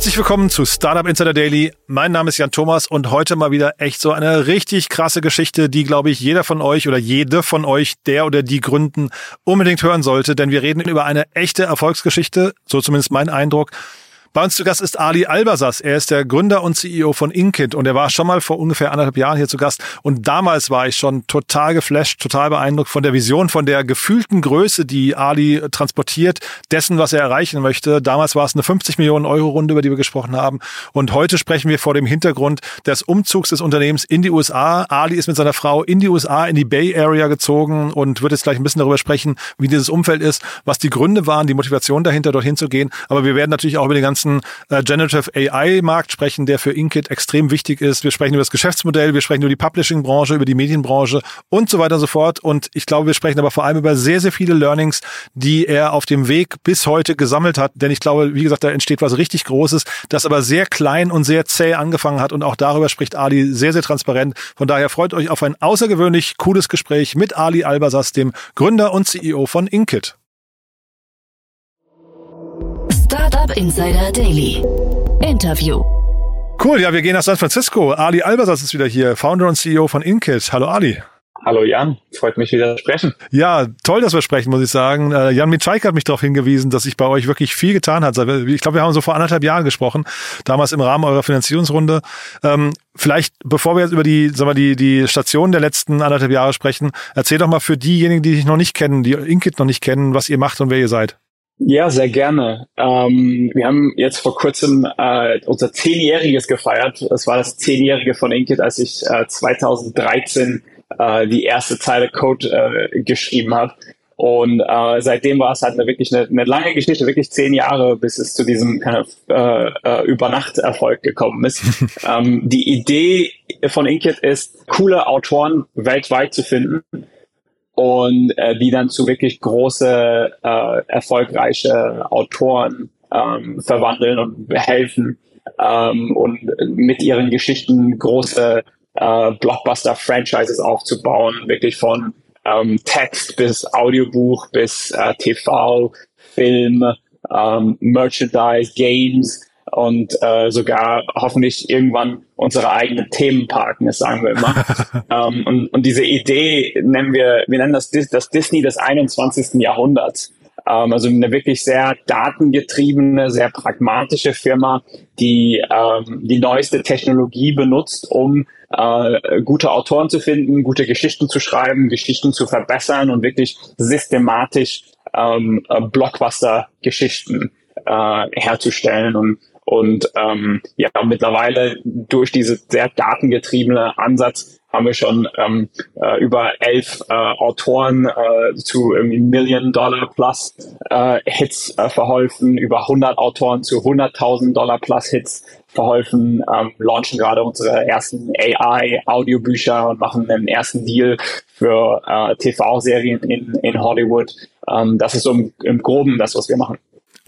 Herzlich willkommen zu Startup Insider Daily. Mein Name ist Jan Thomas und heute mal wieder echt so eine richtig krasse Geschichte, die, glaube ich, jeder von euch oder jede von euch, der oder die gründen, unbedingt hören sollte. Denn wir reden über eine echte Erfolgsgeschichte, so zumindest mein Eindruck. Bei uns zu Gast ist Ali Albasas. Er ist der Gründer und CEO von Inkit und er war schon mal vor ungefähr anderthalb Jahren hier zu Gast. Und damals war ich schon total geflasht, total beeindruckt von der Vision, von der gefühlten Größe, die Ali transportiert, dessen, was er erreichen möchte. Damals war es eine 50 Millionen Euro Runde, über die wir gesprochen haben. Und heute sprechen wir vor dem Hintergrund des Umzugs des Unternehmens in die USA. Ali ist mit seiner Frau in die USA, in die Bay Area gezogen und wird jetzt gleich ein bisschen darüber sprechen, wie dieses Umfeld ist, was die Gründe waren, die Motivation dahinter, dorthin zu gehen. Aber wir werden natürlich auch über den ganzen ganzen äh, Generative AI-Markt sprechen, der für Inkit extrem wichtig ist. Wir sprechen über das Geschäftsmodell, wir sprechen über die Publishing-Branche, über die Medienbranche und so weiter und so fort. Und ich glaube, wir sprechen aber vor allem über sehr, sehr viele Learnings, die er auf dem Weg bis heute gesammelt hat. Denn ich glaube, wie gesagt, da entsteht was richtig Großes, das aber sehr klein und sehr zäh angefangen hat. Und auch darüber spricht Ali sehr, sehr transparent. Von daher freut euch auf ein außergewöhnlich cooles Gespräch mit Ali Albasas, dem Gründer und CEO von Inkit. Startup Insider Daily. Interview. Cool, ja, wir gehen nach San Francisco. Ali Albasas ist wieder hier, Founder und CEO von Inkit. Hallo Ali. Hallo Jan, freut mich wieder zu sprechen. Ja, toll, dass wir sprechen, muss ich sagen. Äh, Jan Mitschaick hat mich darauf hingewiesen, dass sich bei euch wirklich viel getan hat. Ich glaube, wir haben so vor anderthalb Jahren gesprochen, damals im Rahmen eurer Finanzierungsrunde. Ähm, vielleicht, bevor wir jetzt über die, sagen wir, die, die Station der letzten anderthalb Jahre sprechen, erzähl doch mal für diejenigen, die dich noch nicht kennen, die Inkit noch nicht kennen, was ihr macht und wer ihr seid. Ja, sehr gerne. Ähm, wir haben jetzt vor kurzem äh, unser Zehnjähriges gefeiert. Es war das Zehnjährige von Inkit, als ich äh, 2013 äh, die erste Zeile Code äh, geschrieben habe. Und äh, seitdem war es halt eine, wirklich eine, eine lange Geschichte, wirklich zehn Jahre, bis es zu diesem kind of, äh, äh, Übernacht-Erfolg gekommen ist. ähm, die Idee von Inkit ist, coole Autoren weltweit zu finden, und äh, die dann zu wirklich große, äh, erfolgreiche Autoren ähm, verwandeln und helfen ähm, und mit ihren Geschichten große äh, Blockbuster-Franchises aufzubauen, wirklich von ähm, Text bis Audiobuch bis äh, TV, Film, ähm, Merchandise, Games und äh, sogar hoffentlich irgendwann unsere eigenen Themenparken, sagen wir immer. ähm, und, und diese Idee nennen wir, wir nennen das das Disney des 21. Jahrhunderts. Ähm, also eine wirklich sehr datengetriebene, sehr pragmatische Firma, die ähm, die neueste Technologie benutzt, um äh, gute Autoren zu finden, gute Geschichten zu schreiben, Geschichten zu verbessern und wirklich systematisch ähm, Blockbuster-Geschichten äh, herzustellen. Und und ähm, ja, mittlerweile durch diese sehr datengetriebene Ansatz haben wir schon ähm, äh, über elf äh, Autoren äh, zu irgendwie Million Dollar plus äh, Hits äh, verholfen, über 100 Autoren zu 100.000 Dollar plus Hits verholfen, ähm, launchen gerade unsere ersten AI-Audiobücher und machen den ersten Deal für äh, TV-Serien in, in Hollywood. Ähm, das ist so im, im Groben das, was wir machen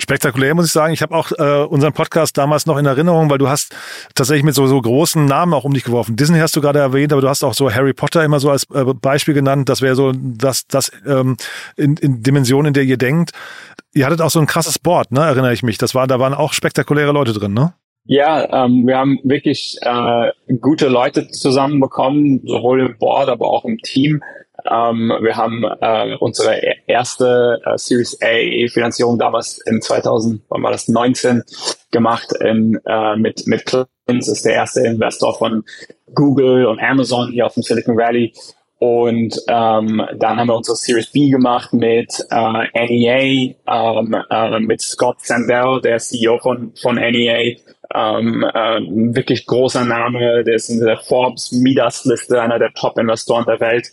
spektakulär, muss ich sagen. Ich habe auch äh, unseren Podcast damals noch in Erinnerung, weil du hast tatsächlich mit so, so großen Namen auch um dich geworfen. Disney hast du gerade erwähnt, aber du hast auch so Harry Potter immer so als äh, Beispiel genannt. Das wäre so das, das ähm, in, in Dimension, in der ihr denkt. Ihr hattet auch so ein krasses Board, ne? erinnere ich mich. Das war, da waren auch spektakuläre Leute drin, ne? Ja, ähm, wir haben wirklich äh, gute Leute zusammenbekommen, sowohl im Board, aber auch im Team. Ähm, wir haben äh, unsere erste äh, Series A Finanzierung damals in 2000, wann war das 19 gemacht in, äh, mit mit Clintons ist der erste Investor von Google und Amazon hier auf dem Silicon Valley. Und ähm, dann haben wir unsere Series B gemacht mit äh, NEA, ähm, äh, mit Scott Sandell, der CEO von, von NEA. Ähm, äh, wirklich großer Name, der ist in der Forbes Midas Liste, einer der Top-Investoren der Welt.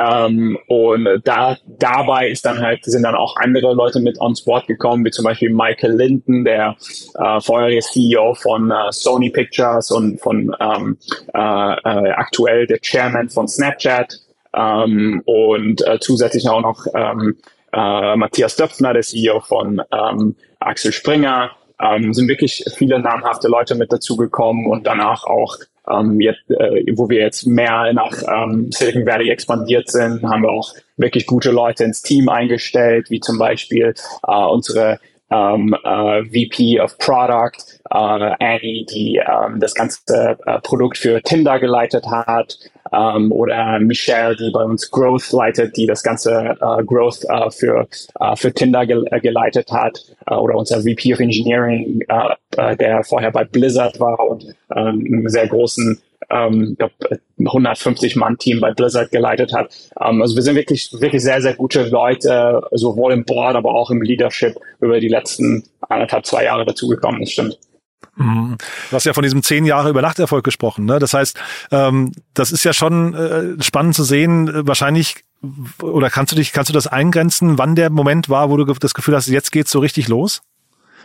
Ähm, und da, dabei ist dann halt, sind dann auch andere Leute mit on Board gekommen, wie zum Beispiel Michael Linden, der äh, vorherige CEO von äh, Sony Pictures und von ähm, äh, äh, aktuell der Chairman von Snapchat ähm, und äh, zusätzlich auch noch ähm, äh, Matthias Döpfner, der CEO von ähm, Axel Springer. Ähm, sind wirklich viele namhafte Leute mit dazugekommen und danach auch ähm, jetzt, äh, wo wir jetzt mehr nach ähm, Silicon Valley expandiert sind, haben wir auch wirklich gute Leute ins Team eingestellt, wie zum Beispiel äh, unsere ähm, äh, VP of Product, äh, Annie, die ähm, das ganze äh, Produkt für Tinder geleitet hat, ähm, oder Michelle, die bei uns Growth leitet, die das ganze äh, Growth äh, für, äh, für Tinder ge äh, geleitet hat, äh, oder unser VP of Engineering, äh, äh, der vorher bei Blizzard war und äh, einen sehr großen ähm, glaub, 150 Mann Team bei Blizzard geleitet hat. Ähm, also wir sind wirklich wirklich sehr sehr gute Leute, sowohl im Board, aber auch im Leadership über die letzten anderthalb zwei Jahre dazugekommen. Das stimmt. Mhm. Du hast ja von diesem zehn Jahre Übernachterfolg gesprochen. Ne? Das heißt, ähm, das ist ja schon äh, spannend zu sehen. Äh, wahrscheinlich oder kannst du dich, kannst du das eingrenzen, wann der Moment war, wo du das Gefühl hast, jetzt geht's so richtig los?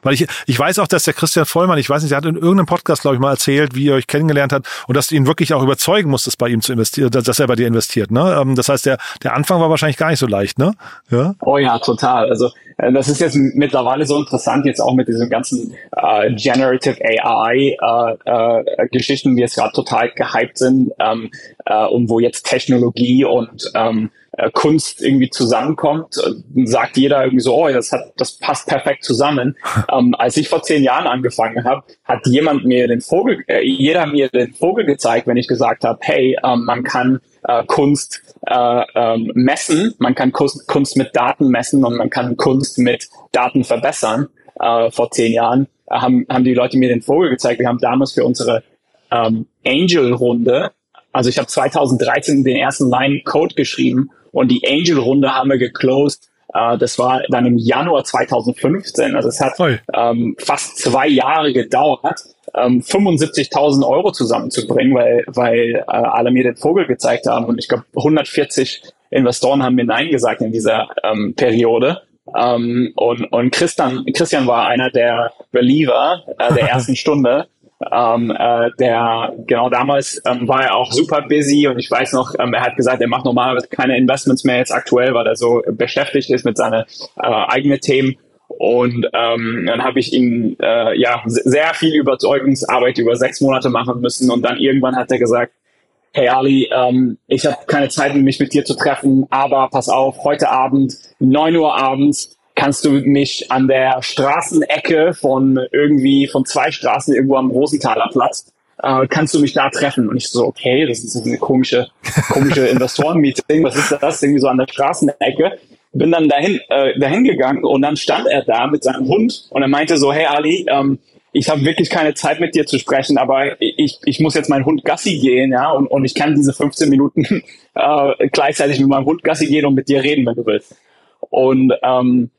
Weil ich, ich weiß auch, dass der Christian Vollmann, ich weiß nicht, er hat in irgendeinem Podcast, glaube ich, mal erzählt, wie ihr euch kennengelernt habt und dass du ihn wirklich auch überzeugen musstest, bei ihm zu investieren, dass er bei dir investiert. Ne? Ähm, das heißt, der, der Anfang war wahrscheinlich gar nicht so leicht, ne? Ja? Oh ja, total. Also äh, das ist jetzt mittlerweile so interessant, jetzt auch mit diesen ganzen äh, Generative AI äh, äh, die jetzt gerade total gehypt sind ähm, äh, und wo jetzt Technologie und ähm, äh, Kunst irgendwie zusammenkommt, äh, sagt jeder irgendwie so, oh, das hat, das passt perfekt zusammen. ähm, als ich vor zehn Jahren angefangen habe, hat jemand mir den Vogel, äh, jeder mir den Vogel gezeigt, wenn ich gesagt habe, hey, ähm, man kann äh, Kunst äh, ähm, messen, man kann Kunst, Kunst mit Daten messen und man kann Kunst mit Daten verbessern. Äh, vor zehn Jahren äh, haben, haben die Leute mir den Vogel gezeigt. Wir haben damals für unsere ähm, Angel-Runde, also ich habe 2013 den ersten Line-Code geschrieben und die Angel-Runde haben wir geclosed. Äh, das war dann im Januar 2015. Also es hat ähm, fast zwei Jahre gedauert, ähm, 75.000 Euro zusammenzubringen, weil, weil äh, alle mir den Vogel gezeigt haben. Und ich glaube, 140 Investoren haben mir Nein gesagt in dieser ähm, Periode. Ähm, und, und Christian, Christian war einer der Believer äh, der ersten Stunde. Ähm, äh, der genau damals ähm, war er auch super busy und ich weiß noch, ähm, er hat gesagt, er macht normalerweise keine Investments mehr jetzt aktuell, weil er so beschäftigt ist mit seinen äh, eigenen Themen. Und ähm, dann habe ich ihn äh, ja sehr viel Überzeugungsarbeit über sechs Monate machen müssen und dann irgendwann hat er gesagt, hey Ali, ähm, ich habe keine Zeit, mich mit dir zu treffen, aber pass auf, heute Abend, neun Uhr abends, kannst du mich an der Straßenecke von irgendwie von zwei Straßen irgendwo am Rosenthaler Platz äh, kannst du mich da treffen? Und ich so, okay, das ist eine komische, komische Investoren-Meeting, was ist das? Irgendwie so an der Straßenecke. Bin dann dahin, äh, dahin gegangen und dann stand er da mit seinem Hund und er meinte so, hey Ali, ähm, ich habe wirklich keine Zeit mit dir zu sprechen, aber ich, ich muss jetzt meinen Hund Gassi gehen, ja, und, und ich kann diese 15 Minuten äh, gleichzeitig mit meinem Hund Gassi gehen und mit dir reden, wenn du willst. Und ähm,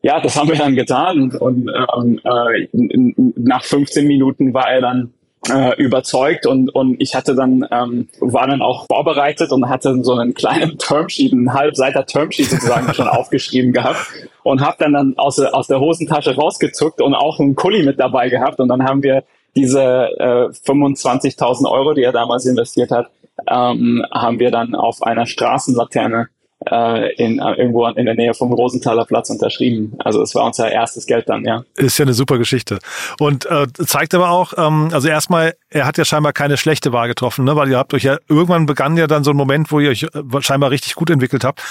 ja, das haben wir dann getan. Und, ähm, äh, nach 15 Minuten war er dann äh, überzeugt und, und ich hatte dann, ähm, war dann auch vorbereitet und hatte so einen kleinen Termsheet, einen halbseiter Termsheet sozusagen schon aufgeschrieben gehabt und habe dann, dann aus, aus der Hosentasche rausgezuckt und auch einen Kuli mit dabei gehabt. Und dann haben wir diese äh, 25.000 Euro, die er damals investiert hat, ähm, haben wir dann auf einer Straßenlaterne äh, in, äh, irgendwo in der Nähe vom Rosenthaler Platz unterschrieben. Also es war unser erstes Geld dann, ja. Ist ja eine super Geschichte. Und äh, zeigt aber auch, ähm, also erstmal, er hat ja scheinbar keine schlechte Wahl getroffen, ne? weil ihr habt euch ja, irgendwann begann ja dann so ein Moment, wo ihr euch äh, scheinbar richtig gut entwickelt habt.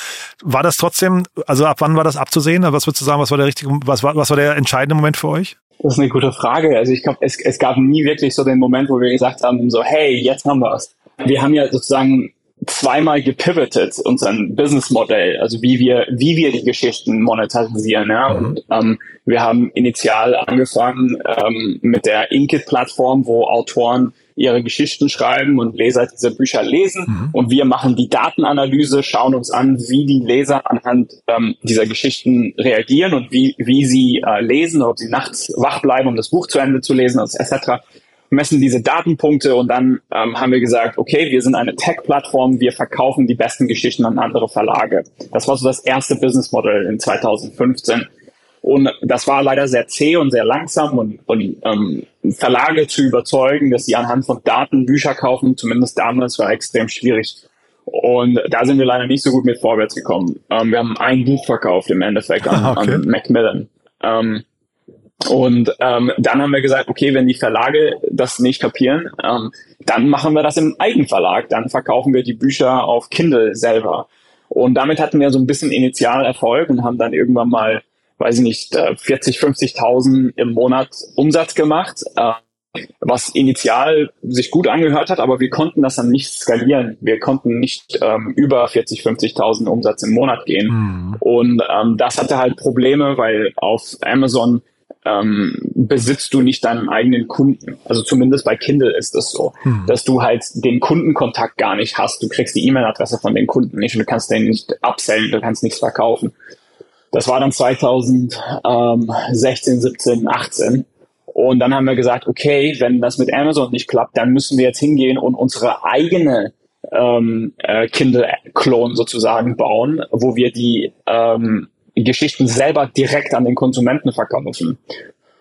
War das trotzdem, also ab wann war das abzusehen? Was würdest du sagen, was war der richtige, was war, was war der entscheidende Moment für euch? Das ist eine gute Frage. Also ich glaube, es, es gab nie wirklich so den Moment, wo wir gesagt haben, so hey, jetzt haben wir es. Wir haben ja sozusagen zweimal gepivotet, unseren Businessmodell, also wie wir, wie wir die Geschichten monetarisieren. Ja? Mhm. Und ähm, wir haben initial angefangen ähm, mit der Inkit-Plattform, wo Autoren ihre Geschichten schreiben und Leser diese Bücher lesen. Mhm. Und wir machen die Datenanalyse, schauen uns an, wie die Leser anhand ähm, dieser Geschichten reagieren und wie, wie sie äh, lesen, ob sie nachts wach bleiben, um das Buch zu Ende zu lesen, etc messen diese Datenpunkte und dann ähm, haben wir gesagt, okay, wir sind eine Tech-Plattform, wir verkaufen die besten Geschichten an andere Verlage. Das war so das erste Business Model in 2015. Und das war leider sehr zäh und sehr langsam und, und ähm, Verlage zu überzeugen, dass sie anhand von Daten Bücher kaufen, zumindest damals war extrem schwierig. Und da sind wir leider nicht so gut mit vorwärts gekommen. Ähm, wir haben ein Buch verkauft im Endeffekt an, okay. an Macmillan. Ähm, und ähm, dann haben wir gesagt, okay, wenn die Verlage das nicht kapieren, ähm, dann machen wir das im Eigenverlag. Dann verkaufen wir die Bücher auf Kindle selber. Und damit hatten wir so ein bisschen Initialerfolg und haben dann irgendwann mal weiß ich nicht, 40, 50.000 im Monat Umsatz gemacht. Äh, was initial sich gut angehört hat, aber wir konnten das dann nicht skalieren. Wir konnten nicht ähm, über 40, 50.000 Umsatz im Monat gehen. Mhm. Und ähm, das hatte halt Probleme, weil auf Amazon ähm, besitzt du nicht deinen eigenen Kunden. Also zumindest bei Kindle ist es das so, mhm. dass du halt den Kundenkontakt gar nicht hast. Du kriegst die E-Mail-Adresse von den Kunden nicht und du kannst den nicht upsellen, du kannst nichts verkaufen. Das war dann 2016, 17, 18. Und dann haben wir gesagt, okay, wenn das mit Amazon nicht klappt, dann müssen wir jetzt hingehen und unsere eigene ähm, äh, Kindle-Klon sozusagen bauen, wo wir die ähm, Geschichten selber direkt an den Konsumenten verkaufen.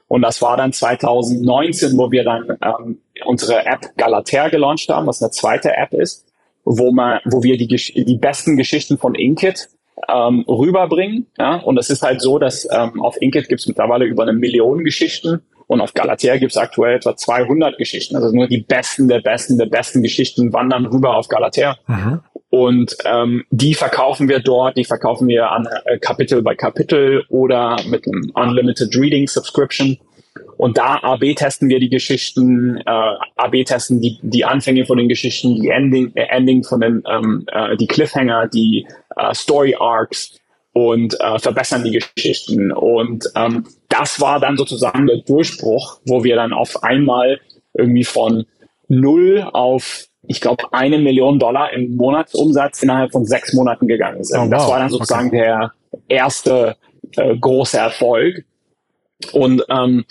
Und das war dann 2019, wo wir dann ähm, unsere App Galater gelauncht haben, was eine zweite App ist, wo man, wo wir die, die besten Geschichten von Inkit ähm, rüberbringen. Ja? Und es ist halt so, dass ähm, auf Inkit gibt es mittlerweile über eine Million Geschichten und auf Galatea gibt es aktuell etwa 200 Geschichten. Also nur die besten der besten der besten Geschichten wandern rüber auf Galatea. Mhm. Und ähm, die verkaufen wir dort, die verkaufen wir an äh, Kapitel bei Kapitel oder mit einem Unlimited Reading Subscription. Und da AB testen wir die Geschichten, äh, AB testen die, die Anfänge von den Geschichten, die Ending, äh, Ending von den, ähm, äh, die Cliffhanger, die äh, Story Arcs und äh, verbessern die Geschichten. Und ähm, das war dann sozusagen der Durchbruch, wo wir dann auf einmal irgendwie von null auf, ich glaube, eine Million Dollar im Monatsumsatz innerhalb von sechs Monaten gegangen sind. Oh, wow. Das war dann sozusagen okay. der erste äh, große Erfolg. Und ähm,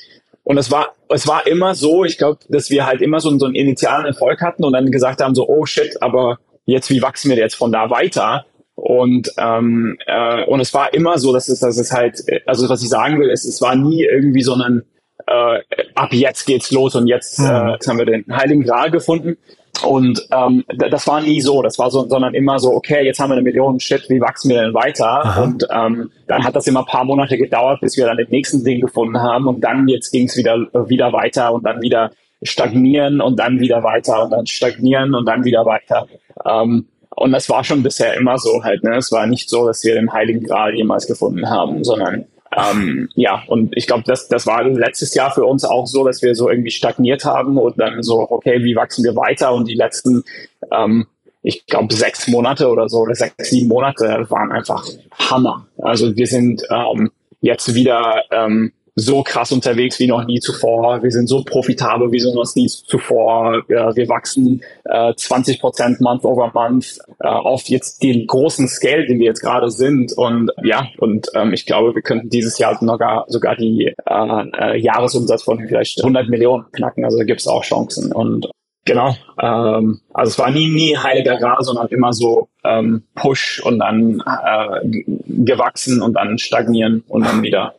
und es war, es war immer so, ich glaube, dass wir halt immer so, so einen initialen Erfolg hatten und dann gesagt haben, so, oh shit, aber jetzt, wie wachsen wir jetzt von da weiter? Und, ähm, äh, und es war immer so, dass es, dass es halt, also was ich sagen will, ist, es war nie irgendwie so ein äh, ab jetzt geht's los und jetzt, mhm. äh, jetzt haben wir den Heiligen Gral gefunden. Und ähm, das war nie so, das war so, sondern immer so, okay, jetzt haben wir eine Million Shit, wie wachsen wir denn weiter? Aha. Und ähm, dann hat das immer ein paar Monate gedauert, bis wir dann den nächsten Ding gefunden haben und dann jetzt ging's wieder wieder weiter und dann wieder stagnieren und dann wieder weiter und dann stagnieren und dann wieder weiter. Ähm, und das war schon bisher immer so halt. Ne? Es war nicht so, dass wir den Heiligen Gral jemals gefunden haben, sondern ähm, ja, und ich glaube, das, das war letztes Jahr für uns auch so, dass wir so irgendwie stagniert haben und dann so, okay, wie wachsen wir weiter? Und die letzten, ähm, ich glaube, sechs Monate oder so, oder sechs, sieben Monate waren einfach Hammer. Also wir sind ähm, jetzt wieder ähm, so krass unterwegs wie noch nie zuvor. Wir sind so profitabel wie noch nie zuvor. wir wachsen äh, 20 Prozent Month over Month äh, auf jetzt den großen Scale, den wir jetzt gerade sind. Und ja, und ähm, ich glaube, wir könnten dieses Jahr sogar, sogar die äh, äh, Jahresumsatz von vielleicht 100 Millionen knacken. Also da gibt es auch Chancen. Und Genau. Ähm, also es war nie, nie heiliger Gral, sondern immer so ähm, Push und dann äh, gewachsen und dann stagnieren und dann wieder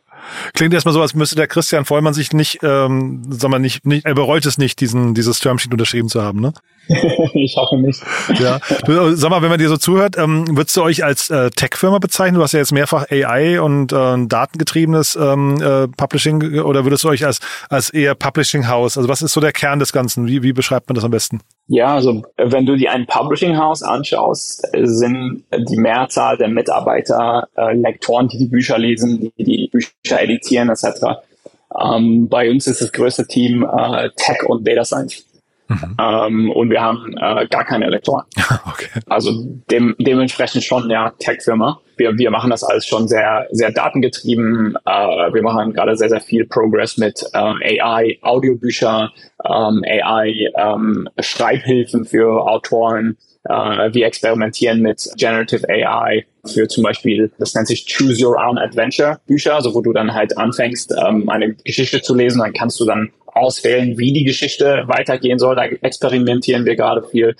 Klingt erstmal so, als müsste der Christian Vollmann sich nicht, ähm, sag mal, nicht, nicht, er bereut es nicht, diesen, dieses Termsheet unterschrieben zu haben, ne? ich hoffe nicht. Ja. Sag mal, wenn man dir so zuhört, ähm, würdest du euch als äh, Tech-Firma bezeichnen? Du hast ja jetzt mehrfach AI und äh, datengetriebenes ähm, äh, Publishing oder würdest du euch als, als eher Publishing-House? Also was ist so der Kern des Ganzen? Wie, wie beschreibt man das am besten? Ja, also wenn du dir ein Publishing House anschaust, sind die Mehrzahl der Mitarbeiter äh, Lektoren, die die Bücher lesen, die die Bücher editieren etc. Ähm, bei uns ist das größte Team äh, Tech und Data Science. Mhm. Ähm, und wir haben äh, gar keine Lektoren. okay. Also dem, dementsprechend schon ja Tech-Firma. Wir, wir machen das alles schon sehr, sehr datengetrieben. Äh, wir machen gerade sehr, sehr viel Progress mit äh, AI, Audiobücher, ähm, AI, ähm, Schreibhilfen für Autoren. Äh, wir experimentieren mit Generative AI für zum Beispiel, das nennt sich Choose Your Own Adventure Bücher, also wo du dann halt anfängst, ähm, eine Geschichte zu lesen, dann kannst du dann auswählen, wie die Geschichte weitergehen soll. Da experimentieren wir gerade viel.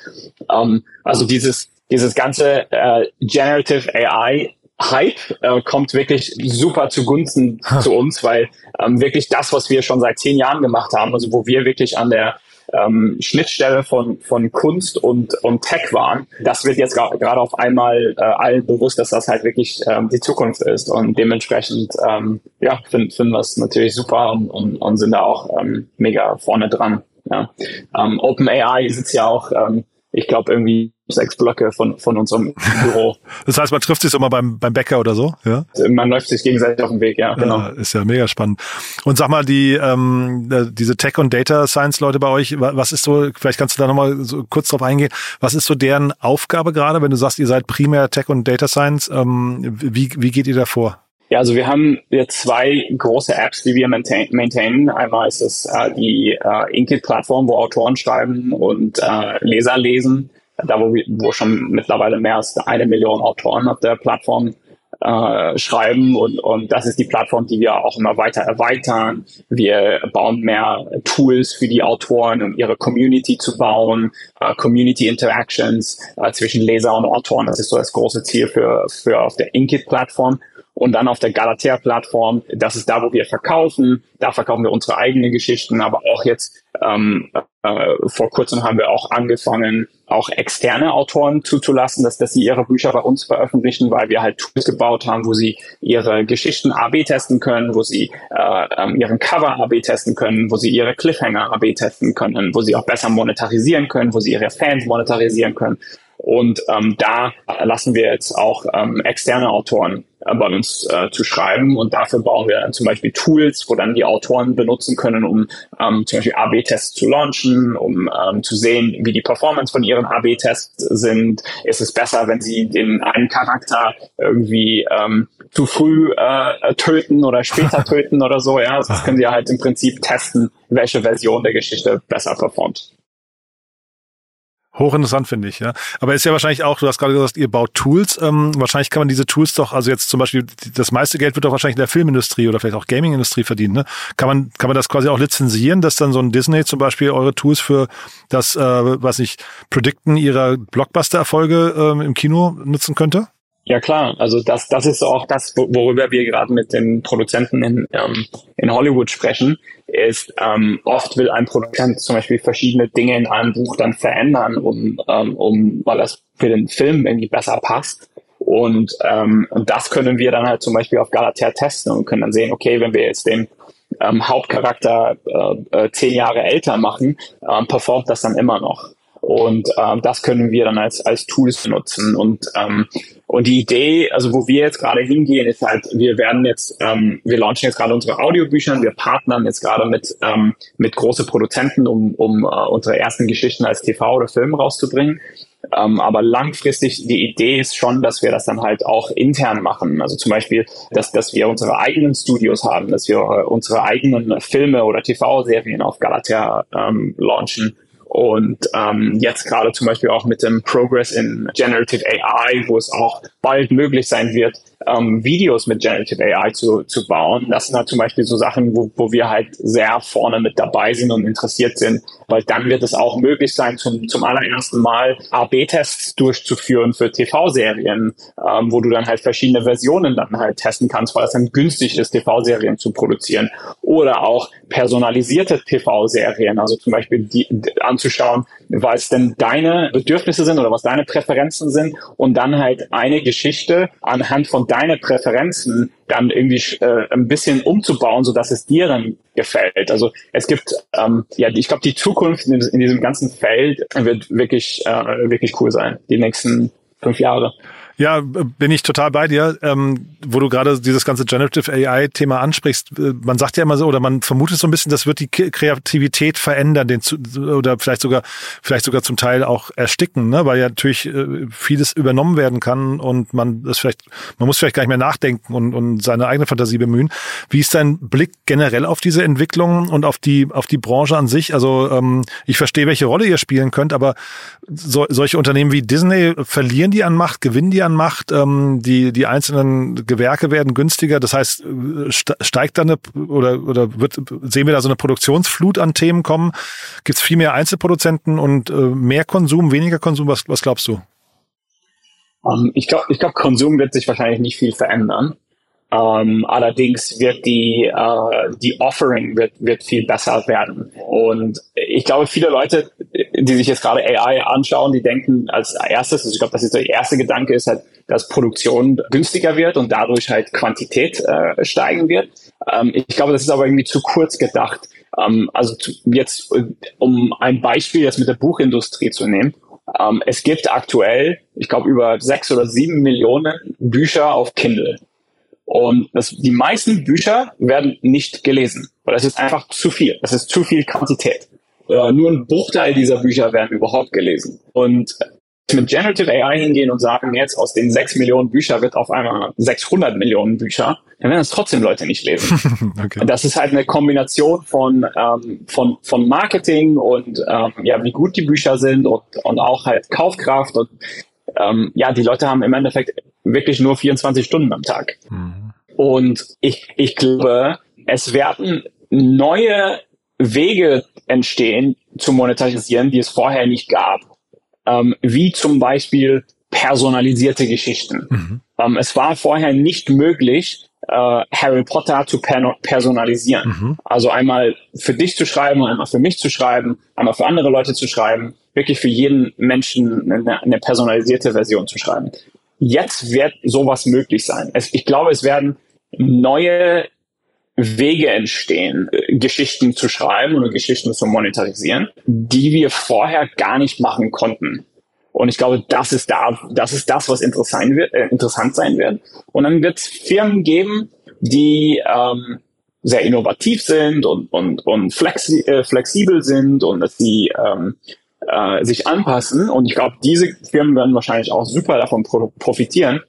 Ähm, also dieses, dieses ganze äh, Generative AI Hype äh, kommt wirklich super zugunsten zu uns, weil ähm, wirklich das, was wir schon seit zehn Jahren gemacht haben, also wo wir wirklich an der ähm, Schnittstelle von, von Kunst und, und Tech waren, das wird jetzt gerade auf einmal äh, allen bewusst, dass das halt wirklich ähm, die Zukunft ist. Und dementsprechend ähm, ja, finden finden wir es natürlich super und, und, und sind da auch ähm, mega vorne dran. Ja. Ähm, OpenAI sitzt ja auch, ähm, ich glaube, irgendwie sechs Blöcke von, von unserem Büro. Das heißt, man trifft sich mal beim, beim Bäcker oder so, ja? Man läuft sich gegenseitig auf den Weg, ja, genau. Ja, ist ja mega spannend. Und sag mal, die, ähm, äh, diese Tech- und Data-Science-Leute bei euch, was ist so, vielleicht kannst du da nochmal so kurz drauf eingehen, was ist so deren Aufgabe gerade, wenn du sagst, ihr seid primär Tech- und Data-Science, ähm, wie, wie geht ihr da vor? Ja, also wir haben zwei große Apps, die wir maintain maintainen. Einmal ist es äh, die äh, Inkit-Plattform, wo Autoren schreiben und äh, Leser lesen. Da, wo, wir, wo schon mittlerweile mehr als eine Million Autoren auf der Plattform äh, schreiben und, und das ist die Plattform, die wir auch immer weiter erweitern. Wir bauen mehr Tools für die Autoren, um ihre Community zu bauen, uh, Community Interactions uh, zwischen Leser und Autoren. Das ist so das große Ziel für, für auf der Inkit-Plattform. Und dann auf der Galatea-Plattform, das ist da, wo wir verkaufen. Da verkaufen wir unsere eigenen Geschichten, aber auch jetzt ähm, äh, vor kurzem haben wir auch angefangen, auch externe Autoren zuzulassen, dass, dass sie ihre Bücher bei uns veröffentlichen, weil wir halt Tools gebaut haben, wo sie ihre Geschichten AB testen können, wo sie äh, ähm, ihren Cover AB testen können, wo sie ihre Cliffhanger AB testen können, wo sie auch besser monetarisieren können, wo sie ihre Fans monetarisieren können. Und ähm, da lassen wir jetzt auch ähm, externe Autoren äh, bei uns äh, zu schreiben. Und dafür bauen wir dann zum Beispiel Tools, wo dann die Autoren benutzen können, um ähm, zum Beispiel AB-Tests zu launchen, um ähm, zu sehen, wie die Performance von ihren AB-Tests sind. Ist es besser, wenn sie den einen Charakter irgendwie ähm, zu früh äh, töten oder später töten oder so? Ja, das können sie halt im Prinzip testen, welche Version der Geschichte besser performt. Hochinteressant finde ich, ja. Aber ist ja wahrscheinlich auch, du hast gerade gesagt, ihr baut Tools. Ähm, wahrscheinlich kann man diese Tools doch, also jetzt zum Beispiel, das meiste Geld wird doch wahrscheinlich in der Filmindustrie oder vielleicht auch Gaming-Industrie verdienen. Ne? Kann man, kann man das quasi auch lizenzieren, dass dann so ein Disney zum Beispiel eure Tools für das, äh, was nicht, Predikten ihrer Blockbuster-Erfolge ähm, im Kino nutzen könnte? Ja klar, also das, das ist auch das, worüber wir gerade mit den Produzenten in, ähm, in Hollywood sprechen, ist ähm, oft will ein Produzent zum Beispiel verschiedene Dinge in einem Buch dann verändern, um, ähm, um weil das für den Film irgendwie besser passt. Und, ähm, und das können wir dann halt zum Beispiel auf Galatea testen und können dann sehen, okay, wenn wir jetzt den ähm, Hauptcharakter äh, äh, zehn Jahre älter machen, ähm, performt das dann immer noch. Und ähm, das können wir dann als, als Tools benutzen. Und, ähm, und die Idee, also wo wir jetzt gerade hingehen, ist halt, wir werden jetzt, ähm, wir launchen jetzt gerade unsere Audiobücher, wir partnern jetzt gerade mit, ähm, mit große Produzenten, um, um uh, unsere ersten Geschichten als TV oder Film rauszubringen. Ähm, aber langfristig, die Idee ist schon, dass wir das dann halt auch intern machen. Also zum Beispiel, dass, dass wir unsere eigenen Studios haben, dass wir unsere eigenen Filme oder TV-Serien auf Galatea ähm, launchen und ähm, jetzt gerade zum Beispiel auch mit dem Progress in Generative AI, wo es auch bald möglich sein wird, ähm, Videos mit Generative AI zu, zu bauen. Das sind halt zum Beispiel so Sachen, wo, wo wir halt sehr vorne mit dabei sind und interessiert sind, weil dann wird es auch möglich sein, zum, zum allerersten Mal AB-Tests durchzuführen für TV-Serien, ähm, wo du dann halt verschiedene Versionen dann halt testen kannst, weil es dann günstig ist, TV-Serien zu produzieren. Oder auch personalisierte TV-Serien, also zum Beispiel die, anzuschauen, was denn deine Bedürfnisse sind oder was deine Präferenzen sind und dann halt eine Geschichte anhand von deinen Präferenzen dann irgendwie äh, ein bisschen umzubauen, so dass es dir dann gefällt. Also es gibt, ähm, ja, ich glaube, die Zukunft in, in, diesem ganzen Feld wird wirklich, äh, wirklich cool sein, die nächsten fünf Jahre. Ja, bin ich total bei dir. Ähm, wo du gerade dieses ganze Generative AI-Thema ansprichst, äh, man sagt ja immer so, oder man vermutet so ein bisschen, das wird die Kreativität verändern, den zu, oder vielleicht sogar, vielleicht sogar zum Teil auch ersticken, ne? weil ja natürlich äh, vieles übernommen werden kann und man das vielleicht, man muss vielleicht gar nicht mehr nachdenken und, und seine eigene Fantasie bemühen. Wie ist dein Blick generell auf diese Entwicklung und auf die, auf die Branche an sich? Also ähm, ich verstehe, welche Rolle ihr spielen könnt, aber so, solche Unternehmen wie Disney verlieren die an Macht, gewinnen die an Macht, ähm, die, die einzelnen Gewerke werden günstiger. Das heißt, steigt da eine oder, oder wird, sehen wir da so eine Produktionsflut an Themen kommen? Gibt es viel mehr Einzelproduzenten und äh, mehr Konsum, weniger Konsum? Was, was glaubst du? Um, ähm, ich glaube, ich glaub, Konsum wird sich wahrscheinlich nicht viel verändern. Ähm, allerdings wird die, uh, die Offering wird, wird viel besser werden. Und ich glaube, viele Leute, die sich jetzt gerade AI anschauen, die denken als erstes, also ich glaube, das ist der erste Gedanke ist halt, dass Produktion günstiger wird und dadurch halt Quantität äh, steigen wird. Ähm, ich glaube, das ist aber irgendwie zu kurz gedacht. Um, also zu, jetzt, um ein Beispiel jetzt mit der Buchindustrie zu nehmen, Ähm, es gibt aktuell, ich glaube, über sechs oder sieben Millionen Bücher auf Kindle. Und das, die meisten Bücher werden nicht gelesen, weil das ist einfach zu viel. Das ist zu viel Quantität. Äh, nur ein Bruchteil dieser Bücher werden überhaupt gelesen. Und mit Generative AI hingehen und sagen, jetzt aus den sechs Millionen Bücher wird auf einmal 600 Millionen Bücher, dann werden es trotzdem Leute nicht lesen. okay. Das ist halt eine Kombination von, ähm, von, von Marketing und ähm, ja, wie gut die Bücher sind und, und auch halt Kaufkraft und ähm, ja, die Leute haben im Endeffekt wirklich nur 24 Stunden am Tag. Mhm. Und ich, ich glaube, es werden neue Wege entstehen zu monetarisieren, die es vorher nicht gab ähm, wie zum Beispiel personalisierte Geschichten. Mhm. Ähm, es war vorher nicht möglich, äh, Harry Potter zu per personalisieren. Mhm. Also einmal für dich zu schreiben, einmal für mich zu schreiben, einmal für andere Leute zu schreiben, wirklich für jeden Menschen eine, eine personalisierte Version zu schreiben. Jetzt wird sowas möglich sein. Es, ich glaube, es werden neue Wege entstehen, äh, Geschichten zu schreiben oder Geschichten zu monetarisieren, die wir vorher gar nicht machen konnten. Und ich glaube, das ist da, das ist das, was interessant wird, äh, interessant sein wird. Und dann wird es Firmen geben, die ähm, sehr innovativ sind und und und flexi äh, flexibel sind und dass sie ähm, äh, sich anpassen. Und ich glaube, diese Firmen werden wahrscheinlich auch super davon pro profitieren.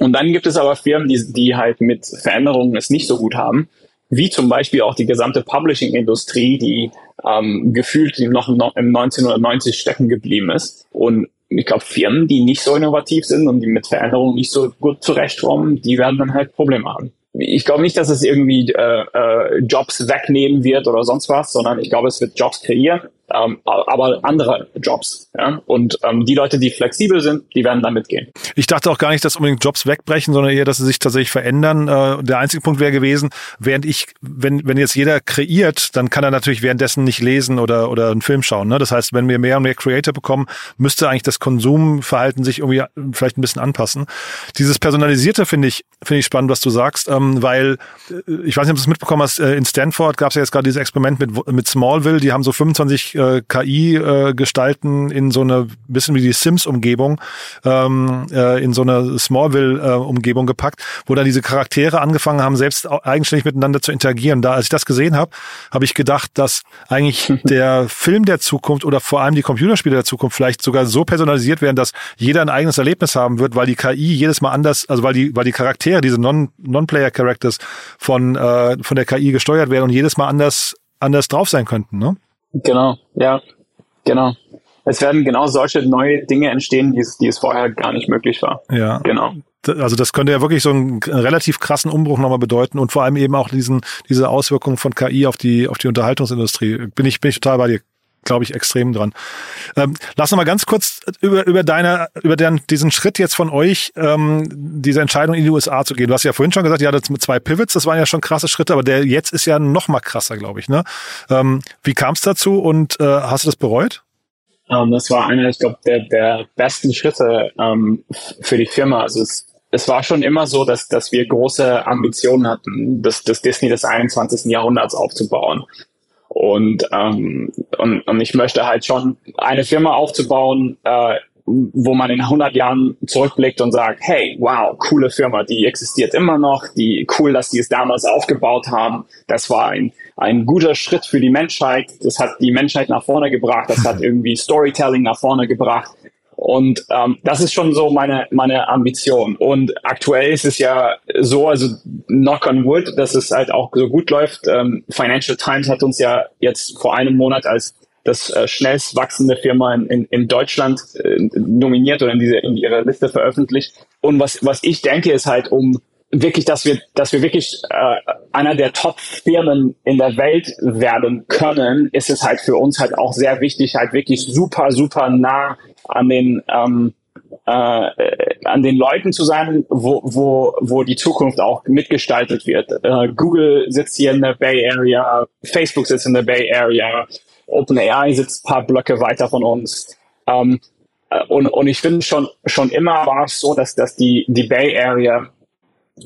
Und dann gibt es aber Firmen, die, die halt mit Veränderungen es nicht so gut haben, wie zum Beispiel auch die gesamte Publishing-Industrie, die ähm, gefühlt noch im 1990 stecken geblieben ist. Und ich glaube, Firmen, die nicht so innovativ sind und die mit Veränderungen nicht so gut zurechtkommen, die werden dann halt Probleme haben. Ich glaube nicht, dass es irgendwie äh, äh, Jobs wegnehmen wird oder sonst was, sondern ich glaube, es wird Jobs kreieren ähm, aber andere Jobs. Ja? Und ähm, die Leute, die flexibel sind, die werden damit gehen. Ich dachte auch gar nicht, dass unbedingt Jobs wegbrechen, sondern eher, dass sie sich tatsächlich verändern. Äh, der einzige Punkt wäre gewesen, während ich, wenn, wenn jetzt jeder kreiert, dann kann er natürlich währenddessen nicht lesen oder, oder einen Film schauen. Ne? Das heißt, wenn wir mehr und mehr Creator bekommen, müsste eigentlich das Konsumverhalten sich irgendwie vielleicht ein bisschen anpassen. Dieses Personalisierte finde ich, finde ich spannend, was du sagst, ähm, weil äh, ich weiß nicht, ob du es mitbekommen hast, äh, in Stanford gab es ja jetzt gerade dieses Experiment mit, mit Smallville, die haben so 25 äh, KI äh, gestalten in so eine bisschen wie die Sims-Umgebung, ähm, äh, in so eine Smallville-Umgebung gepackt, wo dann diese Charaktere angefangen haben, selbst eigenständig miteinander zu interagieren. Da, als ich das gesehen habe, habe ich gedacht, dass eigentlich der Film der Zukunft oder vor allem die Computerspiele der Zukunft vielleicht sogar so personalisiert werden, dass jeder ein eigenes Erlebnis haben wird, weil die KI jedes Mal anders, also weil die, weil die Charaktere, diese Non-Player-Characters von, äh, von der KI gesteuert werden und jedes Mal anders, anders drauf sein könnten, ne? Genau, ja, genau. Es werden genau solche neue Dinge entstehen, die es, die es vorher gar nicht möglich war. Ja. Genau. Also das könnte ja wirklich so einen relativ krassen Umbruch nochmal bedeuten und vor allem eben auch diesen, diese Auswirkungen von KI auf die, auf die Unterhaltungsindustrie. Bin ich, bin ich total bei dir glaube ich, extrem dran. Ähm, lass noch mal ganz kurz über, über deine, über den, diesen Schritt jetzt von euch, ähm, diese Entscheidung in die USA zu gehen. Du hast ja vorhin schon gesagt, ja, das mit zwei Pivots, das waren ja schon krasse Schritte, aber der jetzt ist ja noch mal krasser, glaube ich. Ne? Ähm, wie kam es dazu und äh, hast du das bereut? Um, ähm, das war einer, ich glaube, der, der besten Schritte ähm, für die Firma. Also es, es war schon immer so, dass, dass wir große Ambitionen hatten, das, das Disney des 21. Jahrhunderts aufzubauen. Und, ähm, und, und ich möchte halt schon eine Firma aufzubauen, äh, wo man in 100 Jahren zurückblickt und sagt, hey, wow, coole Firma, die existiert immer noch, die cool, dass die es damals aufgebaut haben. Das war ein, ein guter Schritt für die Menschheit. Das hat die Menschheit nach vorne gebracht. Das hat irgendwie Storytelling nach vorne gebracht. Und ähm, das ist schon so meine, meine Ambition. Und aktuell ist es ja so, also knock on wood, dass es halt auch so gut läuft. Ähm, Financial Times hat uns ja jetzt vor einem Monat als das äh, schnellst wachsende Firma in, in, in Deutschland äh, nominiert oder in, diese, in ihrer Liste veröffentlicht. Und was, was ich denke, ist halt, um wirklich, dass wir, dass wir wirklich äh, einer der Top-Firmen in der Welt werden können, ist es halt für uns halt auch sehr wichtig, halt wirklich super, super nah an den ähm, äh, an den Leuten zu sein, wo, wo, wo die Zukunft auch mitgestaltet wird. Äh, Google sitzt hier in der Bay Area, Facebook sitzt in der Bay Area, OpenAI sitzt ein paar Blöcke weiter von uns. Ähm, äh, und, und ich finde schon, schon immer war es so, dass, dass die, die Bay Area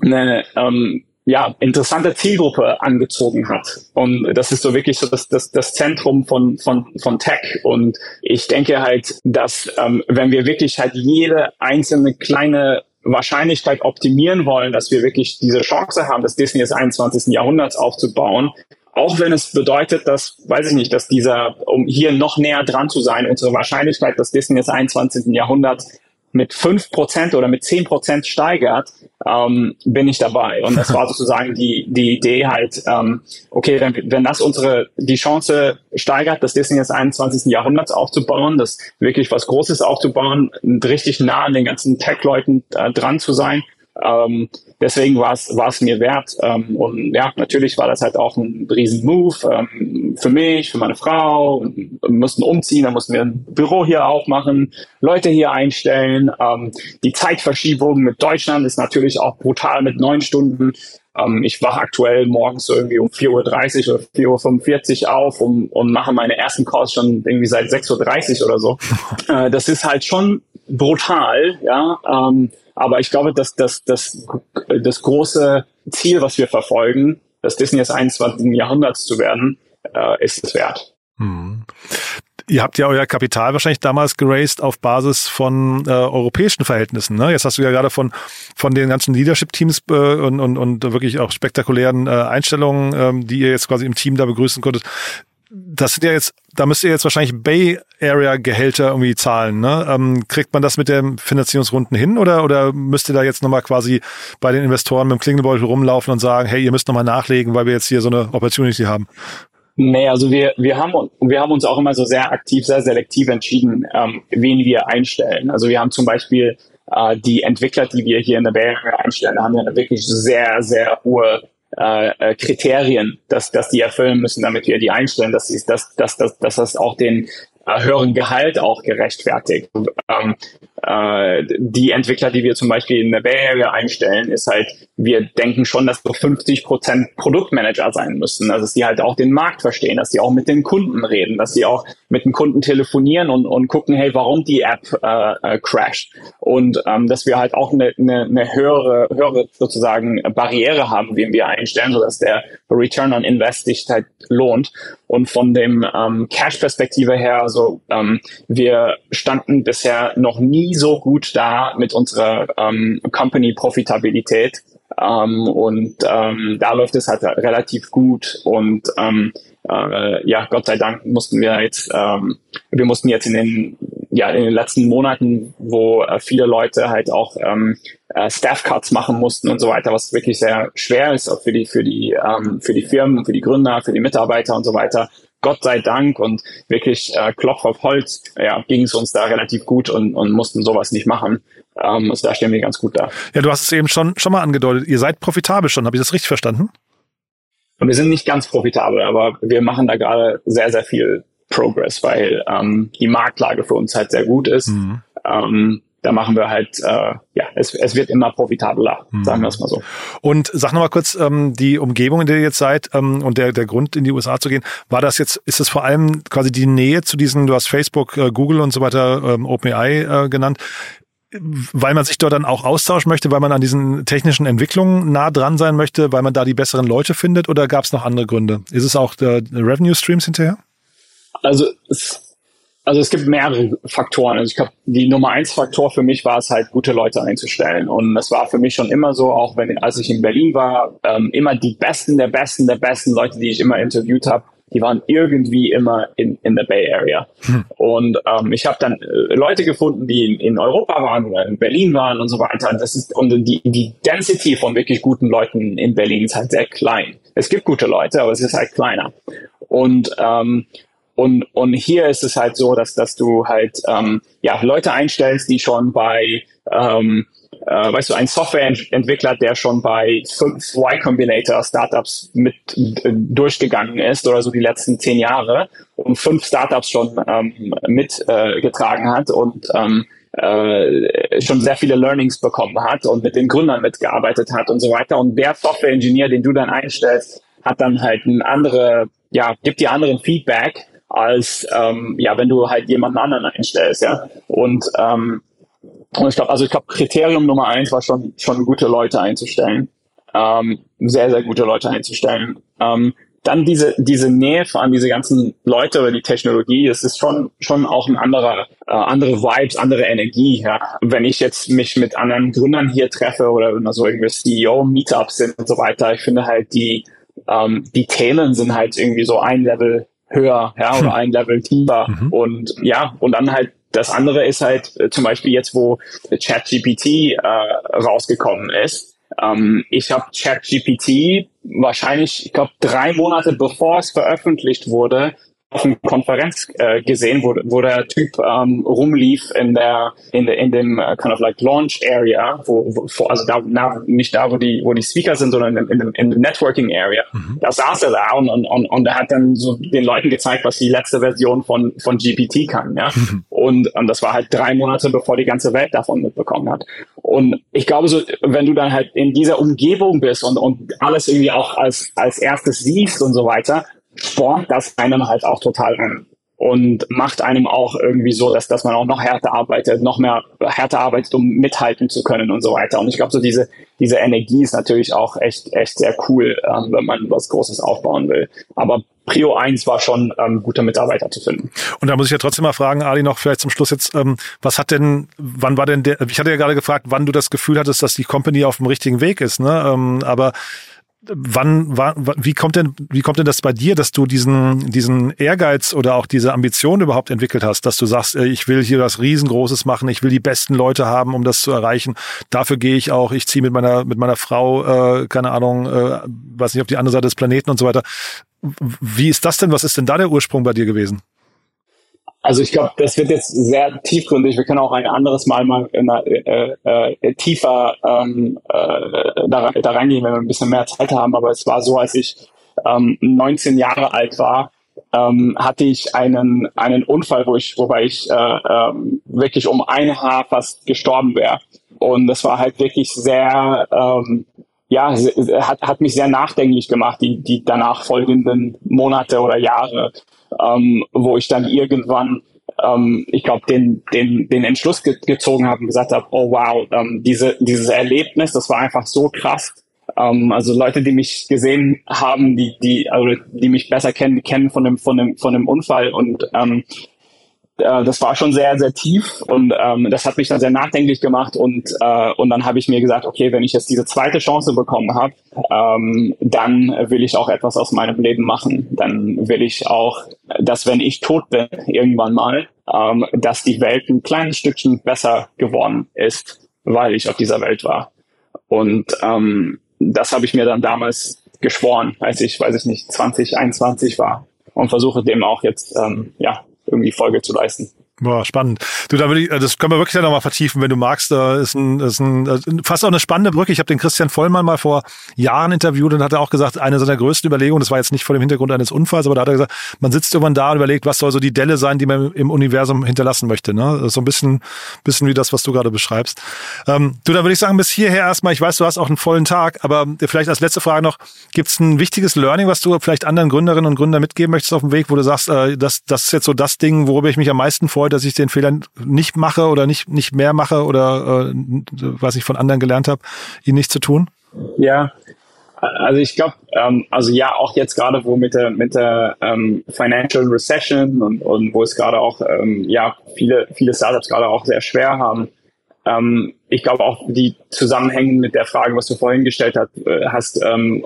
eine, ähm, ja, interessante Zielgruppe angezogen hat. Und das ist so wirklich so das, das, das Zentrum von, von, von Tech. Und ich denke halt, dass ähm, wenn wir wirklich halt jede einzelne kleine Wahrscheinlichkeit optimieren wollen, dass wir wirklich diese Chance haben, das Disney des 21. Jahrhunderts aufzubauen, auch wenn es bedeutet, dass, weiß ich nicht, dass dieser, um hier noch näher dran zu sein, unsere Wahrscheinlichkeit, dass Disney des 21. Jahrhunderts mit fünf Prozent oder mit zehn Prozent steigert, ähm, bin ich dabei. Und das war sozusagen die, die Idee halt, ähm, okay, wenn, wenn das unsere, die Chance steigert, das Disney des 21. Jahrhunderts aufzubauen, das wirklich was Großes aufzubauen, richtig nah an den ganzen Tech-Leuten äh, dran zu sein, ähm, deswegen war es mir wert. Ähm, und ja, natürlich war das halt auch ein riesen Move ähm, für mich, für meine Frau. Und wir mussten umziehen, dann mussten wir ein Büro hier aufmachen, Leute hier einstellen. Ähm, die Zeitverschiebung mit Deutschland ist natürlich auch brutal mit neun Stunden. Ähm, ich wache aktuell morgens irgendwie um 4.30 Uhr oder 4.45 Uhr auf und, und mache meine ersten Calls schon irgendwie seit 6.30 Uhr oder so. Äh, das ist halt schon brutal, ja. Ähm, aber ich glaube, dass das, das, das große Ziel, was wir verfolgen, das Disney des 21. Jahrhunderts zu werden, äh, ist es wert. Hm. Ihr habt ja euer Kapital wahrscheinlich damals geraced auf Basis von äh, europäischen Verhältnissen. Ne? Jetzt hast du ja gerade von, von den ganzen Leadership-Teams äh, und, und, und wirklich auch spektakulären äh, Einstellungen, ähm, die ihr jetzt quasi im Team da begrüßen konntet das sind ja jetzt, da müsst ihr jetzt wahrscheinlich Bay Area Gehälter irgendwie zahlen. Ne? Ähm, kriegt man das mit den Finanzierungsrunden hin oder, oder müsst ihr da jetzt nochmal quasi bei den Investoren mit dem Klingelbeutel rumlaufen und sagen, hey, ihr müsst nochmal nachlegen, weil wir jetzt hier so eine Opportunity haben? Nee, also wir, wir, haben, wir haben uns auch immer so sehr aktiv, sehr selektiv entschieden, ähm, wen wir einstellen. Also wir haben zum Beispiel äh, die Entwickler, die wir hier in der Bay Area einstellen, haben ja eine wirklich sehr, sehr hohe äh, äh, Kriterien, dass, dass die erfüllen müssen, damit wir die einstellen, dass, dass, dass, dass, dass das auch den äh, höheren Gehalt auch gerechtfertigt. Ähm, äh, die Entwickler, die wir zum Beispiel in der Bay Area einstellen, ist halt, wir denken schon, dass so 50 Prozent Produktmanager sein müssen. Also, dass die halt auch den Markt verstehen, dass sie auch mit den Kunden reden, dass sie auch mit den Kunden telefonieren und, und gucken, hey, warum die App äh, äh, crasht. Und ähm, dass wir halt auch eine, eine, eine höhere, höhere sozusagen Barriere haben, wie wir einstellen, sodass der Return on Invest sich halt lohnt. Und von dem ähm, Cash-Perspektive her, also ähm, wir standen bisher noch nie so gut da mit unserer ähm, Company-Profitabilität. Ähm, und ähm, da läuft es halt relativ gut. Und ähm, äh, ja, Gott sei Dank mussten wir jetzt, ähm, wir mussten jetzt in den, ja, in den letzten Monaten, wo äh, viele Leute halt auch ähm, äh, Staff Cuts machen mussten und so weiter, was wirklich sehr schwer ist auch für die, für die, ähm, für die Firmen, für die Gründer, für die Mitarbeiter und so weiter. Gott sei Dank und wirklich äh, Klopf auf Holz, ja, ging es uns da relativ gut und, und mussten sowas nicht machen. Ähm, also da stehen wir ganz gut da. Ja, du hast es eben schon, schon mal angedeutet. Ihr seid profitabel schon. Habe ich das richtig verstanden? Und wir sind nicht ganz profitabel, aber wir machen da gerade sehr, sehr viel Progress, weil ähm, die Marktlage für uns halt sehr gut ist. Mhm. Ähm, da machen wir halt, äh, ja, es, es wird immer profitabler, mhm. sagen wir es mal so. Und sag nochmal kurz, ähm, die Umgebung, in der ihr jetzt seid ähm, und der, der Grund, in die USA zu gehen, war das jetzt, ist es vor allem quasi die Nähe zu diesen, du hast Facebook, äh, Google und so weiter, ähm, OpenAI äh, genannt, weil man sich dort dann auch austauschen möchte, weil man an diesen technischen Entwicklungen nah dran sein möchte, weil man da die besseren Leute findet oder gab es noch andere Gründe? Ist es auch der Revenue Streams hinterher? Also es, also es gibt mehrere Faktoren. Also ich glaube, die Nummer eins Faktor für mich war es halt, gute Leute einzustellen. Und das war für mich schon immer so, auch wenn als ich in Berlin war, ähm, immer die besten der besten der besten Leute, die ich immer interviewt habe, die waren irgendwie immer in, in der Bay Area. Hm. Und ähm, ich habe dann äh, Leute gefunden, die in, in Europa waren oder in Berlin waren und so weiter. Und, das ist, und die, die Density von wirklich guten Leuten in Berlin ist halt sehr klein. Es gibt gute Leute, aber es ist halt kleiner. Und ähm, und, und hier ist es halt so, dass, dass du halt ähm, ja, Leute einstellst, die schon bei ähm, äh, weißt du, ein Softwareentwickler, der schon bei fünf Y Combinator Startups mit äh, durchgegangen ist oder so die letzten zehn Jahre und fünf Startups schon ähm, mitgetragen äh, hat und ähm, äh, schon sehr viele Learnings bekommen hat und mit den Gründern mitgearbeitet hat und so weiter. Und der Software-Engineer, den du dann einstellst, hat dann halt ein andere, ja, gibt dir anderen Feedback als ähm, ja, wenn du halt jemanden anderen einstellst, ja. Und und ich glaube, also ich glaube, Kriterium Nummer eins war schon, schon gute Leute einzustellen. ähm, sehr, sehr gute Leute einzustellen. Ähm, dann diese, diese Nähe an diese ganzen Leute oder die Technologie, es ist schon, schon auch ein anderer, äh, andere Vibes, andere Energie, ja. Wenn ich jetzt mich mit anderen Gründern hier treffe oder wenn so irgendwie CEO-Meetups sind und so weiter, ich finde halt die, ähm, die Themen sind halt irgendwie so ein Level höher, ja, oder ein Level tiefer. Mhm. Und ja, und dann halt das andere ist halt äh, zum Beispiel jetzt, wo ChatGPT äh, rausgekommen ist. Ähm, ich habe ChatGPT wahrscheinlich, ich glaube, drei Monate bevor es veröffentlicht wurde, auf einer Konferenz äh, gesehen, wo, wo der Typ ähm, rumlief in der in, der, in dem uh, kind of like Launch Area, wo, wo also da na, nicht da, wo die wo die Speaker sind, sondern in, in, dem, in dem Networking Area. Mhm. Da saß er da und, und, und, und er hat dann so den Leuten gezeigt, was die letzte Version von von GPT kann, ja. Mhm. Und, und das war halt drei Monate, bevor die ganze Welt davon mitbekommen hat. Und ich glaube so, wenn du dann halt in dieser Umgebung bist und, und alles irgendwie auch als als erstes siehst und so weiter, Sport das einem halt auch total an und macht einem auch irgendwie so, dass, dass man auch noch härter arbeitet, noch mehr härter arbeitet, um mithalten zu können und so weiter. Und ich glaube, so diese, diese Energie ist natürlich auch echt, echt sehr cool, ähm, wenn man was Großes aufbauen will. Aber Prio 1 war schon, ähm, gute Mitarbeiter zu finden. Und da muss ich ja trotzdem mal fragen, Ali, noch vielleicht zum Schluss jetzt, ähm, was hat denn, wann war denn der, ich hatte ja gerade gefragt, wann du das Gefühl hattest, dass die Company auf dem richtigen Weg ist, ne? Ähm, aber wann, wann, wie kommt denn, wie kommt denn das bei dir, dass du diesen, diesen Ehrgeiz oder auch diese Ambition überhaupt entwickelt hast, dass du sagst, ich will hier was riesengroßes machen, ich will die besten Leute haben, um das zu erreichen. Dafür gehe ich auch, ich ziehe mit meiner, mit meiner Frau, äh, keine Ahnung, äh, weiß nicht, auf die andere Seite des Planeten und so weiter. Wie ist das denn? Was ist denn da der Ursprung bei dir gewesen? Also ich glaube, das wird jetzt sehr tiefgründig. Wir können auch ein anderes Mal mal äh, äh, tiefer ähm, äh, da, da reingehen, wenn wir ein bisschen mehr Zeit haben. Aber es war so, als ich ähm, 19 Jahre alt war, ähm, hatte ich einen einen Unfall, wo ich, wobei ich äh, ähm, wirklich um ein Haar fast gestorben wäre. Und das war halt wirklich sehr, ähm, ja, hat, hat mich sehr nachdenklich gemacht, die, die danach folgenden Monate oder Jahre ähm, wo ich dann irgendwann ähm, ich glaube, den, den, den Entschluss ge gezogen habe und gesagt habe, oh wow, ähm, diese, dieses Erlebnis, das war einfach so krass. Ähm, also Leute, die mich gesehen haben, die, die, also die mich besser kennen, die kennen von dem, von dem, von dem Unfall und ähm, äh, das war schon sehr, sehr tief und ähm, das hat mich dann sehr nachdenklich gemacht und, äh, und dann habe ich mir gesagt, okay, wenn ich jetzt diese zweite Chance bekommen habe, ähm, dann will ich auch etwas aus meinem Leben machen. Dann will ich auch, dass wenn ich tot bin, irgendwann mal, ähm, dass die Welt ein kleines Stückchen besser geworden ist, weil ich auf dieser Welt war. Und ähm, das habe ich mir dann damals geschworen, als ich, weiß ich nicht, 20, 21 war und versuche dem auch jetzt ähm, ja irgendwie Folge zu leisten. Boah, spannend. Du, da würde ich, das können wir wirklich noch mal vertiefen, wenn du magst. Da ist ein, ist ein fast auch eine spannende Brücke. Ich habe den Christian Vollmann mal vor Jahren interviewt und hat er auch gesagt, eine seiner größten Überlegungen, das war jetzt nicht vor dem Hintergrund eines Unfalls, aber da hat er gesagt, man sitzt irgendwann da und überlegt, was soll so die Delle sein, die man im Universum hinterlassen möchte. Ne? So ein bisschen, bisschen wie das, was du gerade beschreibst. Ähm, du, da würde ich sagen, bis hierher erstmal, ich weiß, du hast auch einen vollen Tag, aber vielleicht als letzte Frage noch, gibt es ein wichtiges Learning, was du vielleicht anderen Gründerinnen und Gründern mitgeben möchtest auf dem Weg, wo du sagst, äh, das, das ist jetzt so das Ding, worüber ich mich am meisten freue, dass ich den Fehler nicht mache oder nicht, nicht mehr mache oder äh, was ich von anderen gelernt habe, ihn nicht zu tun? Ja, also ich glaube, ähm, also ja, auch jetzt gerade, wo mit der mit der ähm, Financial Recession und, und wo es gerade auch ähm, ja viele viele Startups gerade auch sehr schwer haben. Ähm, ich glaube auch die zusammenhängen mit der Frage, was du vorhin gestellt hast, äh, hast ähm,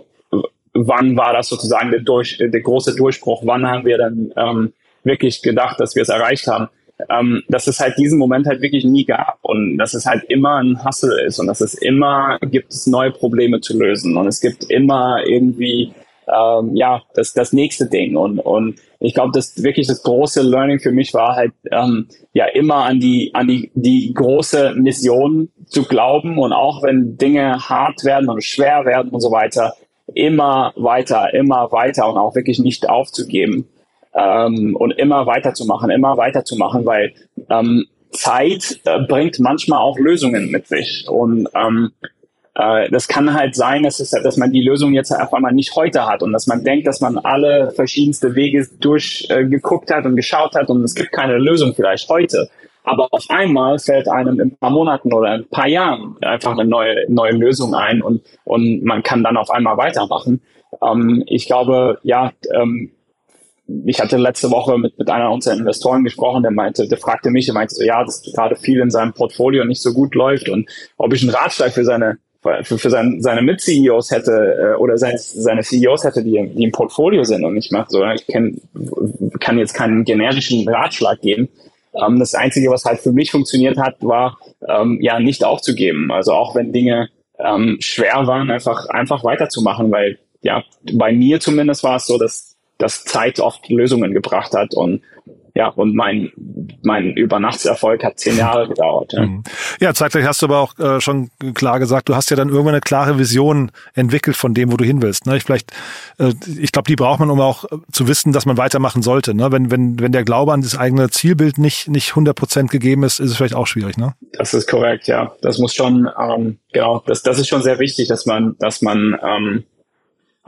wann war das sozusagen der, durch, der große Durchbruch? Wann haben wir dann ähm, wirklich gedacht, dass wir es erreicht haben? Ähm, dass es halt diesen Moment halt wirklich nie gab und dass es halt immer ein Hustle ist und dass es immer gibt es neue Probleme zu lösen und es gibt immer irgendwie ähm, ja das das nächste Ding und und ich glaube, dass wirklich das große Learning für mich war halt ähm, ja immer an die an die die große Mission zu glauben und auch wenn Dinge hart werden und schwer werden und so weiter immer weiter immer weiter und auch wirklich nicht aufzugeben ähm, und immer weiterzumachen, immer weiterzumachen, weil ähm, Zeit äh, bringt manchmal auch Lösungen mit sich. Und ähm, äh, das kann halt sein, dass, es, dass man die Lösung jetzt auf einmal nicht heute hat und dass man denkt, dass man alle verschiedenste Wege durchgeguckt äh, hat und geschaut hat und es gibt keine Lösung vielleicht heute. Aber auf einmal fällt einem in ein paar Monaten oder in ein paar Jahren einfach eine neue, neue Lösung ein und, und man kann dann auf einmal weitermachen. Ähm, ich glaube, ja, ähm, ich hatte letzte Woche mit, mit einer unserer Investoren gesprochen, der meinte, der fragte mich, der meinte so, ja, dass gerade viel in seinem Portfolio nicht so gut läuft und ob ich einen Ratschlag für seine für, für sein, seine Mit-CEOs hätte äh, oder sein, seine CEOs hätte, die, die im Portfolio sind und ich mache so, ich kenn, kann jetzt keinen generischen Ratschlag geben. Ähm, das Einzige, was halt für mich funktioniert hat, war ähm, ja nicht aufzugeben. Also auch wenn Dinge ähm, schwer waren, einfach einfach weiterzumachen, weil ja bei mir zumindest war es so, dass dass Zeit oft Lösungen gebracht hat und ja, und mein, mein Übernachtserfolg hat zehn Jahre gedauert. Ja, mhm. ja zeitgleich hast du aber auch äh, schon klar gesagt, du hast ja dann irgendwann eine klare Vision entwickelt von dem, wo du hin willst. Ne? Ich vielleicht, äh, ich glaube, die braucht man, um auch äh, zu wissen, dass man weitermachen sollte. Ne? Wenn, wenn, wenn der Glaube an das eigene Zielbild nicht, nicht 100 Prozent gegeben ist, ist es vielleicht auch schwierig. Ne? Das ist korrekt, ja. Das muss schon, ähm, genau, das, das ist schon sehr wichtig, dass man, dass man ähm,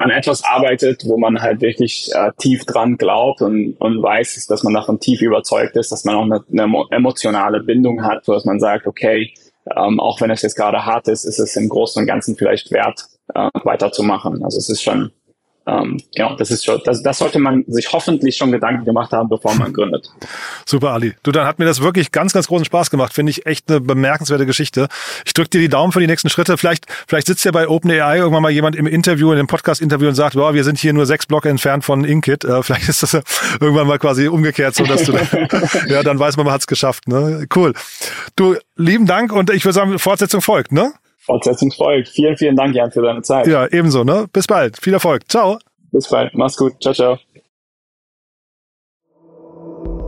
an etwas arbeitet, wo man halt wirklich äh, tief dran glaubt und, und weiß, dass man davon tief überzeugt ist, dass man auch eine, eine emotionale Bindung hat, so dass man sagt, okay, ähm, auch wenn es jetzt gerade hart ist, ist es im Großen und Ganzen vielleicht wert, äh, weiterzumachen. Also es ist schon ähm, genau, das ist schon, das, das sollte man sich hoffentlich schon Gedanken gemacht haben, bevor man gründet. Super, Ali. Du, dann hat mir das wirklich ganz, ganz großen Spaß gemacht. Finde ich echt eine bemerkenswerte Geschichte. Ich drücke dir die Daumen für die nächsten Schritte. Vielleicht, vielleicht sitzt ja bei OpenAI irgendwann mal jemand im Interview, in dem Podcast-Interview und sagt, wow, wir sind hier nur sechs Blocke entfernt von Inkit. Äh, vielleicht ist das irgendwann mal quasi umgekehrt, so dass du, ja, dann weiß man, man hat es geschafft. Ne? Cool. Du, lieben Dank und ich würde sagen, Fortsetzung folgt, ne? Fortsetzung folgt. Vielen, vielen Dank, Jan, für deine Zeit. Ja, ebenso, ne? Bis bald. Viel Erfolg. Ciao. Bis bald. Mach's gut. Ciao, ciao.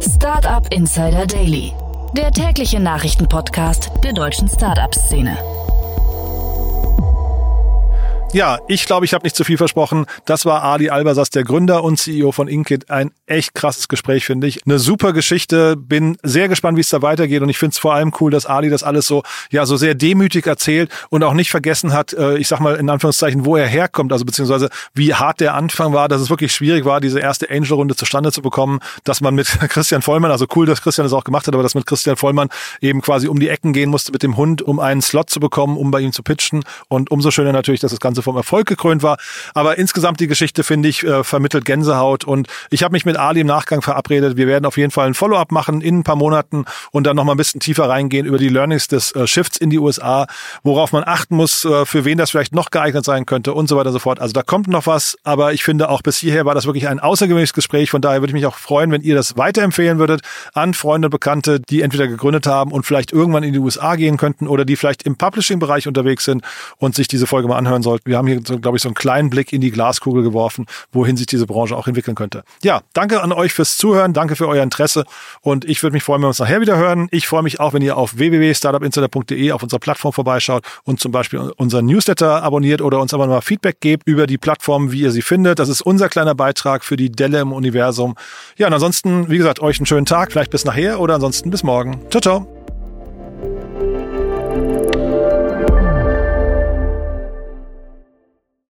Startup Insider Daily. Der tägliche Nachrichtenpodcast der deutschen Startup-Szene. Ja, ich glaube, ich habe nicht zu viel versprochen. Das war Ali Albasas, der Gründer und CEO von Inkit. Ein echt krasses Gespräch, finde ich. Eine super Geschichte. Bin sehr gespannt, wie es da weitergeht. Und ich finde es vor allem cool, dass Ali das alles so, ja, so sehr demütig erzählt und auch nicht vergessen hat, äh, ich sag mal in Anführungszeichen, wo er herkommt. Also beziehungsweise wie hart der Anfang war, dass es wirklich schwierig war, diese erste Angel-Runde zustande zu bekommen, dass man mit Christian Vollmann, also cool, dass Christian das auch gemacht hat, aber dass mit Christian Vollmann eben quasi um die Ecken gehen musste mit dem Hund, um einen Slot zu bekommen, um bei ihm zu pitchen. Und umso schöner natürlich, dass das Ganze vom Erfolg gekrönt war. Aber insgesamt die Geschichte, finde ich, äh, vermittelt Gänsehaut. Und ich habe mich mit Ali im Nachgang verabredet. Wir werden auf jeden Fall ein Follow-up machen in ein paar Monaten und dann nochmal ein bisschen tiefer reingehen über die Learnings des äh, Shifts in die USA, worauf man achten muss, äh, für wen das vielleicht noch geeignet sein könnte und so weiter und so fort. Also da kommt noch was, aber ich finde auch bis hierher war das wirklich ein außergewöhnliches Gespräch. Von daher würde ich mich auch freuen, wenn ihr das weiterempfehlen würdet an Freunde und Bekannte, die entweder gegründet haben und vielleicht irgendwann in die USA gehen könnten oder die vielleicht im Publishing-Bereich unterwegs sind und sich diese Folge mal anhören sollten. Wir haben hier so, glaube ich, so einen kleinen Blick in die Glaskugel geworfen, wohin sich diese Branche auch entwickeln könnte. Ja, danke an euch fürs Zuhören, danke für euer Interesse und ich würde mich freuen, wenn wir uns nachher wieder hören. Ich freue mich auch, wenn ihr auf www.startupinsider.de auf unserer Plattform vorbeischaut und zum Beispiel unseren Newsletter abonniert oder uns aber mal Feedback gebt über die Plattform, wie ihr sie findet. Das ist unser kleiner Beitrag für die Delle im Universum. Ja, und ansonsten, wie gesagt, euch einen schönen Tag, vielleicht bis nachher oder ansonsten bis morgen. Ciao, ciao.